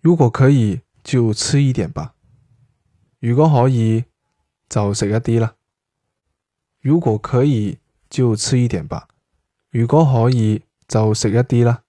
如果可以就吃一点吧。如果可以就食一啲啦如果可以就吃一点吧。如果可以就食一啲啦